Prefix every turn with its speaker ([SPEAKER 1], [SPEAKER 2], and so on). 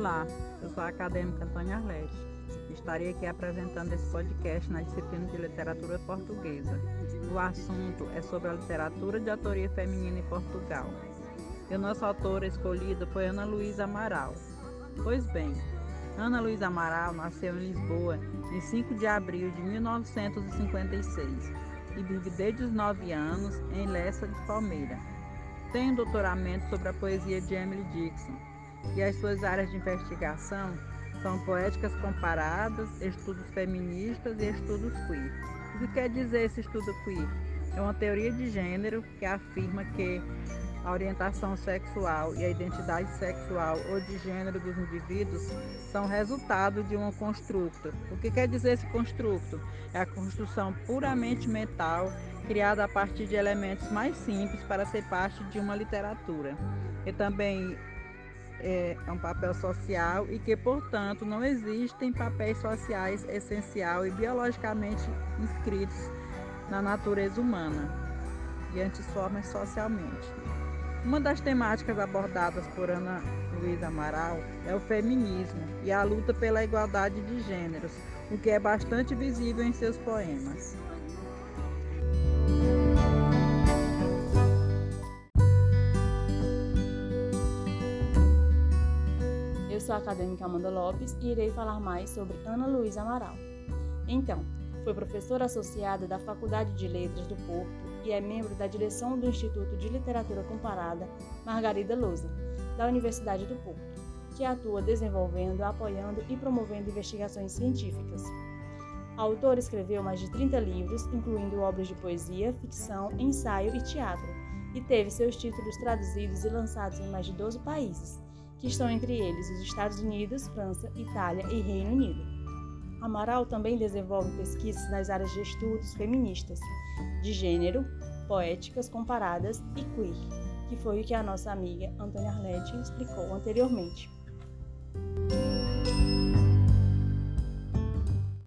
[SPEAKER 1] Olá, eu sou a acadêmica Antônia Arlete. Estarei aqui apresentando esse podcast na disciplina de literatura portuguesa. O assunto é sobre a literatura de autoria feminina em Portugal. E o nosso autor escolhido foi Ana Luísa Amaral. Pois bem, Ana Luísa Amaral nasceu em Lisboa em 5 de abril de 1956 e vive desde os 9 anos em Lessa de Palmeira. Tem um doutoramento sobre a poesia de Emily Dixon e as suas áreas de investigação são poéticas comparadas, estudos feministas e estudos queer. O que quer dizer esse estudo queer? É uma teoria de gênero que afirma que a orientação sexual e a identidade sexual ou de gênero dos indivíduos são resultado de um construto. O que quer dizer esse construto? É a construção puramente mental, criada a partir de elementos mais simples para ser parte de uma literatura. E também é, é um papel social e que, portanto, não existem papéis sociais essencial e biologicamente inscritos na natureza humana e antisformas socialmente. Uma das temáticas abordadas por Ana Luísa Amaral é o feminismo e a luta pela igualdade de gêneros, o que é bastante visível em seus poemas.
[SPEAKER 2] Eu sou a acadêmica Amanda Lopes e irei falar mais sobre Ana Luísa Amaral. Então, foi professora associada da Faculdade de Letras do Porto e é membro da direção do Instituto de Literatura Comparada Margarida Lousa, da Universidade do Porto, que atua desenvolvendo, apoiando e promovendo investigações científicas. A autora escreveu mais de 30 livros, incluindo obras de poesia, ficção, ensaio e teatro, e teve seus títulos traduzidos e lançados em mais de 12 países que estão entre eles os Estados Unidos, França, Itália e Reino Unido. Amaral também desenvolve pesquisas nas áreas de estudos feministas, de gênero, poéticas comparadas e queer, que foi o que a nossa amiga Antônia Arlete explicou anteriormente.